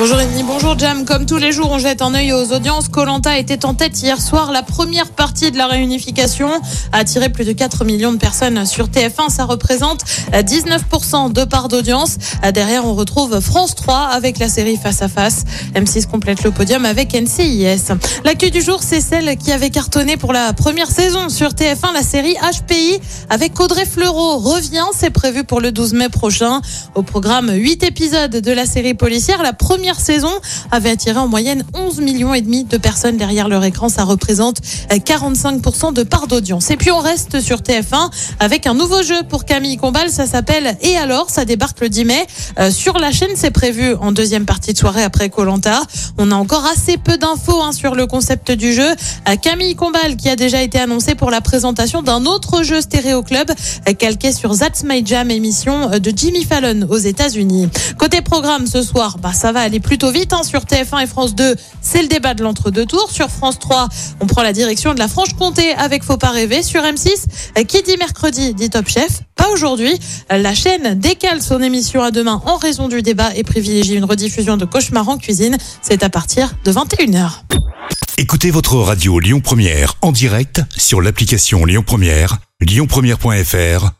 Bonjour Rémi, bonjour Jam. Comme tous les jours, on jette un œil aux audiences. Colanta était en tête hier soir. La première partie de la réunification a attiré plus de 4 millions de personnes sur TF1. Ça représente 19% de part d'audience. Derrière, on retrouve France 3 avec la série Face à Face. M6 complète le podium avec NCIS. L'actu du jour, c'est celle qui avait cartonné pour la première saison sur TF1. La série HPI avec Audrey Fleurot revient. C'est prévu pour le 12 mai prochain. Au programme, 8 épisodes de la série policière. La première saison avait attiré en moyenne 11 millions et demi de personnes derrière leur écran. Ça représente 45% de part d'audience. Et puis on reste sur TF1 avec un nouveau jeu pour Camille Combal. Ça s'appelle Et alors? Ça débarque le 10 mai euh, sur la chaîne. C'est prévu en deuxième partie de soirée après Colanta. On a encore assez peu d'infos hein, sur le concept du jeu. Euh, Camille Combal qui a déjà été annoncé pour la présentation d'un autre jeu Stéréo Club euh, calqué sur That's My Jam émission de Jimmy Fallon aux États-Unis. Côté programme ce soir, bah ça va plutôt vite hein, sur TF1 et France 2. C'est le débat de l'entre-deux tours. Sur France 3, on prend la direction de la Franche-Comté avec Faut pas rêver. Sur M6, qui dit mercredi dit Top Chef. Pas aujourd'hui. La chaîne décale son émission à demain en raison du débat et privilégie une rediffusion de Cauchemar en cuisine. C'est à partir de 21h. Écoutez votre radio Lyon Première en direct sur l'application Lyon Première, lyonpremière.fr